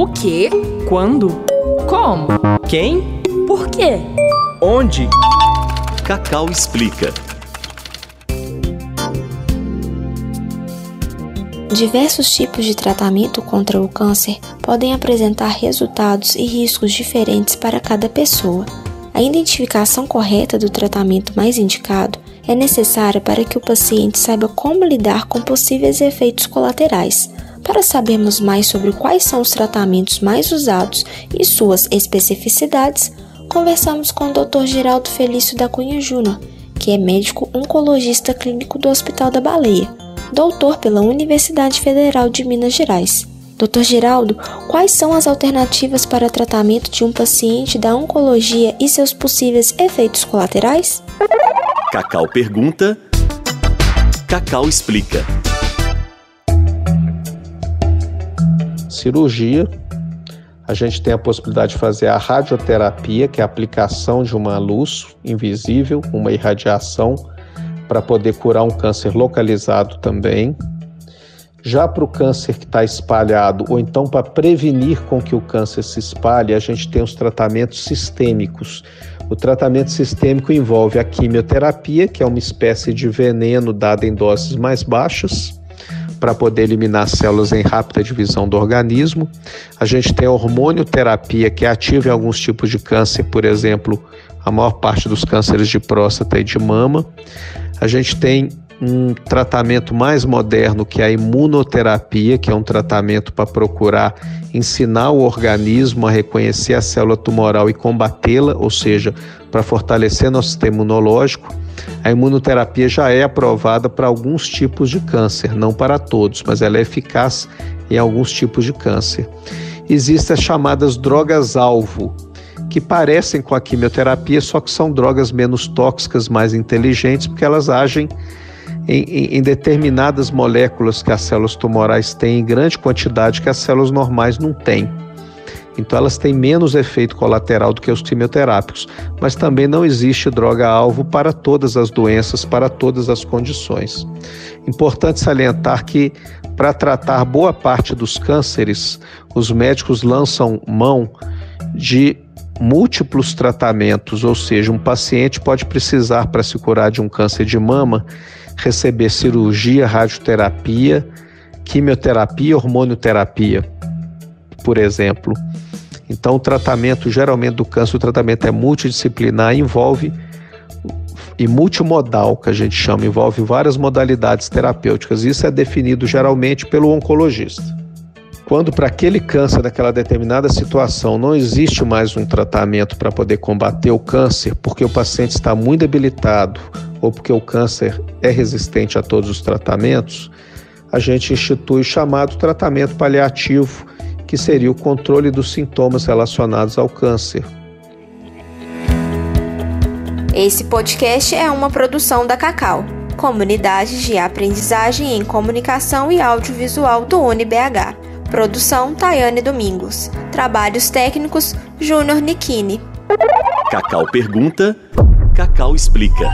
O quê? Quando? Como? Quem? Por quê? Onde? Cacau explica. Diversos tipos de tratamento contra o câncer podem apresentar resultados e riscos diferentes para cada pessoa. A identificação correta do tratamento mais indicado é necessária para que o paciente saiba como lidar com possíveis efeitos colaterais. Para sabermos mais sobre quais são os tratamentos mais usados e suas especificidades, conversamos com o Dr. Geraldo Felício da Cunha Júnior, que é médico oncologista clínico do Hospital da Baleia, doutor pela Universidade Federal de Minas Gerais. Dr. Geraldo, quais são as alternativas para tratamento de um paciente da oncologia e seus possíveis efeitos colaterais? Cacau pergunta, Cacau explica. Cirurgia, a gente tem a possibilidade de fazer a radioterapia, que é a aplicação de uma luz invisível, uma irradiação, para poder curar um câncer localizado também. Já para o câncer que está espalhado, ou então para prevenir com que o câncer se espalhe, a gente tem os tratamentos sistêmicos. O tratamento sistêmico envolve a quimioterapia, que é uma espécie de veneno dado em doses mais baixas, para poder eliminar células em rápida divisão do organismo. A gente tem a hormonioterapia, que é ativa em alguns tipos de câncer, por exemplo, a maior parte dos cânceres de próstata e de mama. A gente tem um tratamento mais moderno que a imunoterapia, que é um tratamento para procurar ensinar o organismo a reconhecer a célula tumoral e combatê-la, ou seja, para fortalecer nosso sistema imunológico. A imunoterapia já é aprovada para alguns tipos de câncer, não para todos, mas ela é eficaz em alguns tipos de câncer. Existem as chamadas drogas-alvo, que parecem com a quimioterapia, só que são drogas menos tóxicas, mais inteligentes, porque elas agem em, em, em, determinadas moléculas que as células tumorais têm em grande quantidade que as células normais não têm. Então elas têm menos efeito colateral do que os quimioterápicos, mas também não existe droga-alvo para todas as doenças, para todas as condições. Importante salientar que para tratar boa parte dos cânceres, os médicos lançam mão de múltiplos tratamentos, ou seja, um paciente pode precisar para se curar de um câncer de mama receber cirurgia, radioterapia, quimioterapia, hormonioterapia, por exemplo. Então, o tratamento, geralmente do câncer, o tratamento é multidisciplinar, envolve e multimodal, que a gente chama, envolve várias modalidades terapêuticas. Isso é definido geralmente pelo oncologista. Quando para aquele câncer, daquela determinada situação, não existe mais um tratamento para poder combater o câncer, porque o paciente está muito debilitado ou porque o câncer é resistente a todos os tratamentos, a gente institui o chamado tratamento paliativo, que seria o controle dos sintomas relacionados ao câncer. Esse podcast é uma produção da Cacau, Comunidade de Aprendizagem em Comunicação e Audiovisual do UniBH. Produção Tayane Domingos. Trabalhos técnicos Júnior Nikini. Cacau pergunta, Cacau explica.